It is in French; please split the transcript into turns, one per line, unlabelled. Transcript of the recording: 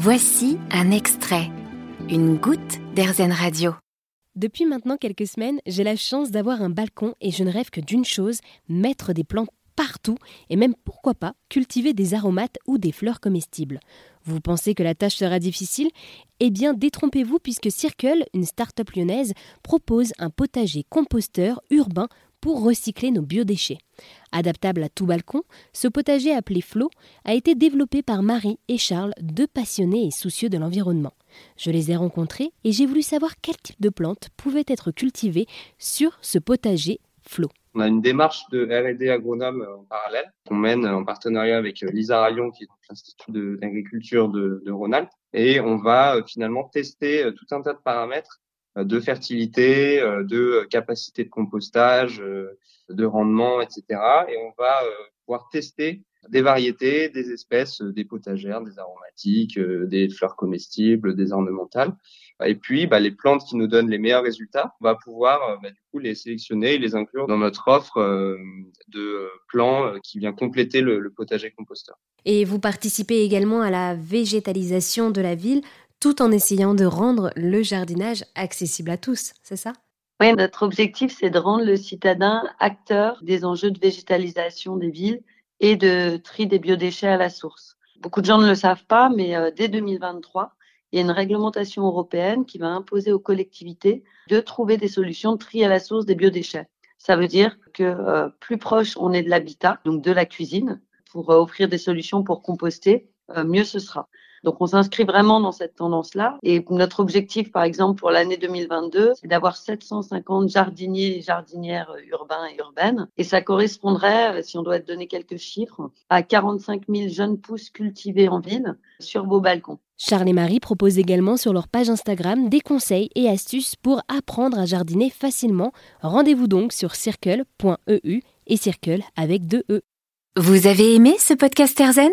Voici un extrait, une goutte d'Airzen Radio.
Depuis maintenant quelques semaines, j'ai la chance d'avoir un balcon et je ne rêve que d'une chose, mettre des plantes partout et même pourquoi pas cultiver des aromates ou des fleurs comestibles. Vous pensez que la tâche sera difficile? Eh bien détrompez-vous puisque Circle, une start-up lyonnaise, propose un potager composteur urbain pour recycler nos biodéchets. Adaptable à tout balcon, ce potager appelé Flo a été développé par Marie et Charles, deux passionnés et soucieux de l'environnement. Je les ai rencontrés et j'ai voulu savoir quel type de plantes pouvaient être cultivées sur ce potager Flo.
On a une démarche de R&D agronome en parallèle qu'on mène en partenariat avec Lisa Rayon, qui est l'Institut d'agriculture de, de Rhône-Alpes. Et on va euh, finalement tester euh, tout un tas de paramètres euh, de fertilité, euh, de capacité de compostage, euh, de rendement, etc. Et on va pouvoir tester des variétés, des espèces, des potagères, des aromatiques, des fleurs comestibles, des ornementales. Et puis, bah, les plantes qui nous donnent les meilleurs résultats, on va pouvoir bah, du coup les sélectionner et les inclure dans notre offre de plants qui vient compléter le, le potager composteur.
Et vous participez également à la végétalisation de la ville tout en essayant de rendre le jardinage accessible à tous, c'est ça?
Oui, notre objectif, c'est de rendre le citadin acteur des enjeux de végétalisation des villes et de tri des biodéchets à la source. Beaucoup de gens ne le savent pas, mais euh, dès 2023, il y a une réglementation européenne qui va imposer aux collectivités de trouver des solutions de tri à la source des biodéchets. Ça veut dire que euh, plus proche on est de l'habitat, donc de la cuisine, pour euh, offrir des solutions pour composter, mieux ce sera. Donc on s'inscrit vraiment dans cette tendance-là. Et notre objectif, par exemple, pour l'année 2022, c'est d'avoir 750 jardiniers et jardinières urbains et urbaines. Et ça correspondrait, si on doit donner quelques chiffres, à 45 000 jeunes pousses cultivées en ville sur vos balcons.
Charles et Marie proposent également sur leur page Instagram des conseils et astuces pour apprendre à jardiner facilement. Rendez-vous donc sur circle.eu et circle avec deux E.
Vous avez aimé ce podcast Erzen